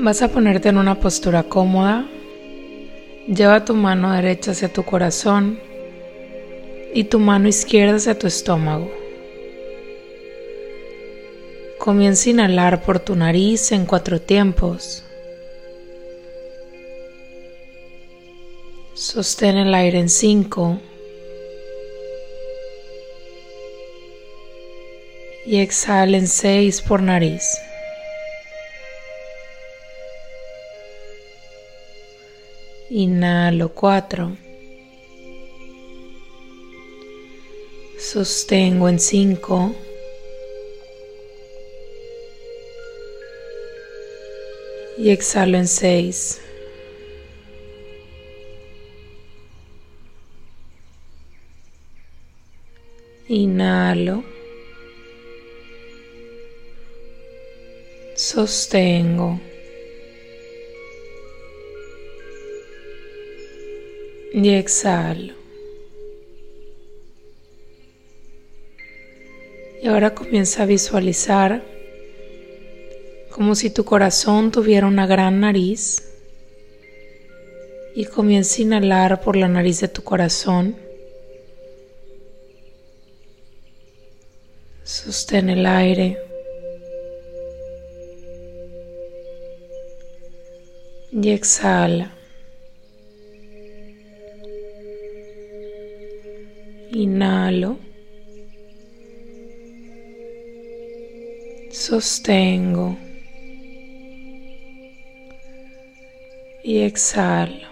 Vas a ponerte en una postura cómoda. Lleva tu mano derecha hacia tu corazón y tu mano izquierda hacia tu estómago. Comienza a inhalar por tu nariz en cuatro tiempos. Sostén el aire en cinco. Y exhala en seis por nariz. Inhalo cuatro. Sostengo en cinco. Y exhalo en seis. Inhalo. Sostengo. Y exhalo. Y ahora comienza a visualizar como si tu corazón tuviera una gran nariz y comienza a inhalar por la nariz de tu corazón. Sostén el aire. Y exhala. Inhalo. Sostengo. Y exhalo.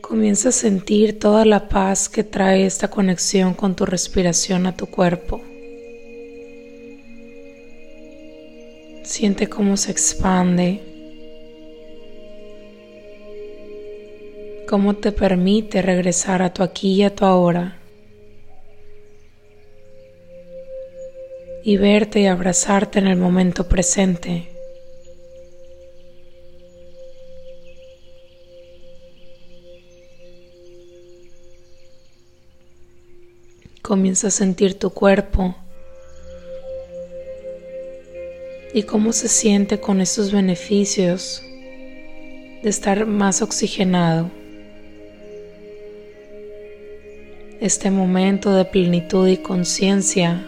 Comienza a sentir toda la paz que trae esta conexión con tu respiración a tu cuerpo. Siente cómo se expande cómo te permite regresar a tu aquí y a tu ahora y verte y abrazarte en el momento presente. Comienza a sentir tu cuerpo y cómo se siente con esos beneficios de estar más oxigenado. Este momento de plenitud y conciencia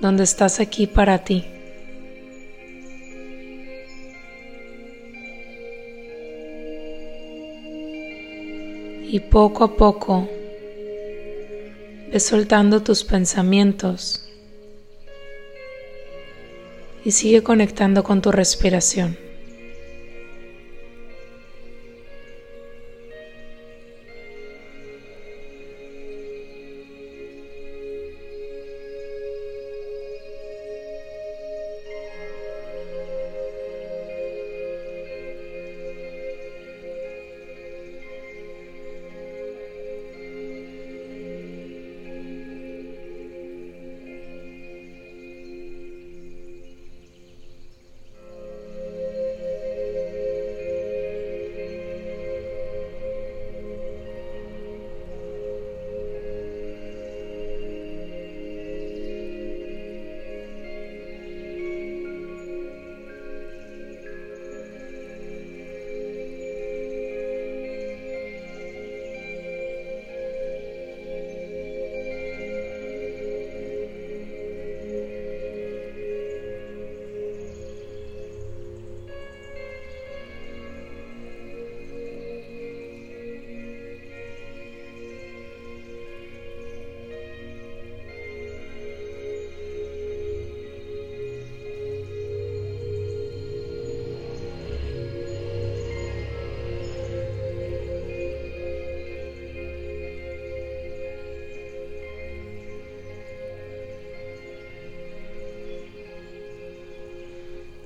donde estás aquí para ti. Y poco a poco ves soltando tus pensamientos y sigue conectando con tu respiración.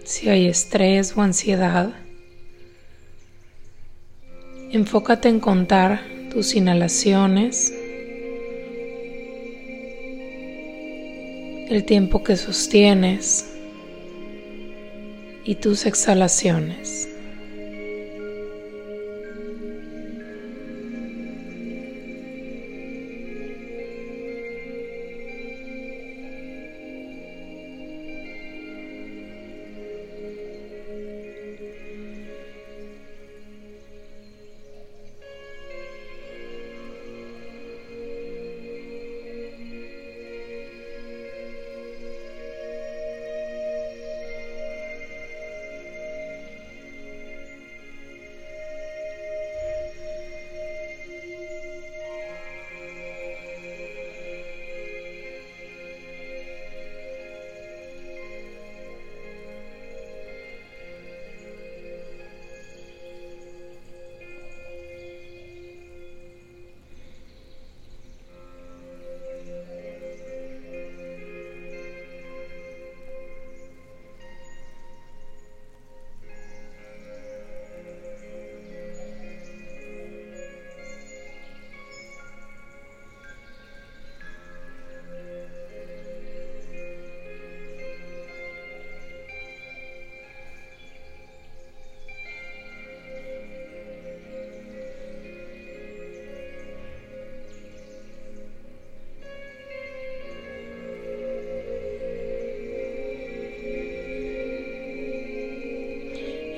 Si hay estrés o ansiedad, enfócate en contar tus inhalaciones, el tiempo que sostienes y tus exhalaciones.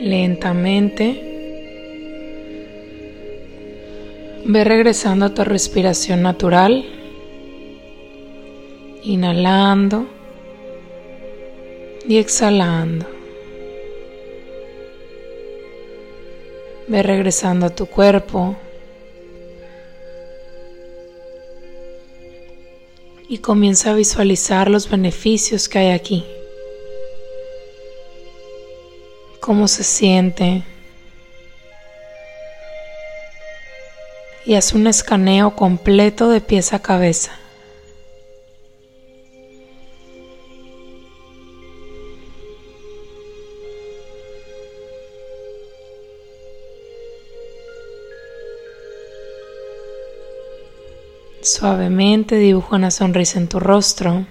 Lentamente ve regresando a tu respiración natural, inhalando y exhalando. Ve regresando a tu cuerpo y comienza a visualizar los beneficios que hay aquí. Cómo se siente. Y haz un escaneo completo de pies a cabeza. Suavemente dibuja una sonrisa en tu rostro.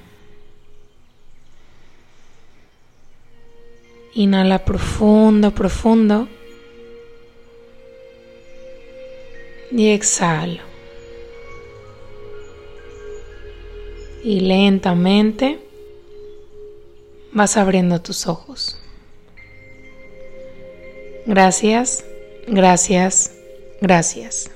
Inhala profundo, profundo. Y exhalo. Y lentamente vas abriendo tus ojos. Gracias, gracias, gracias.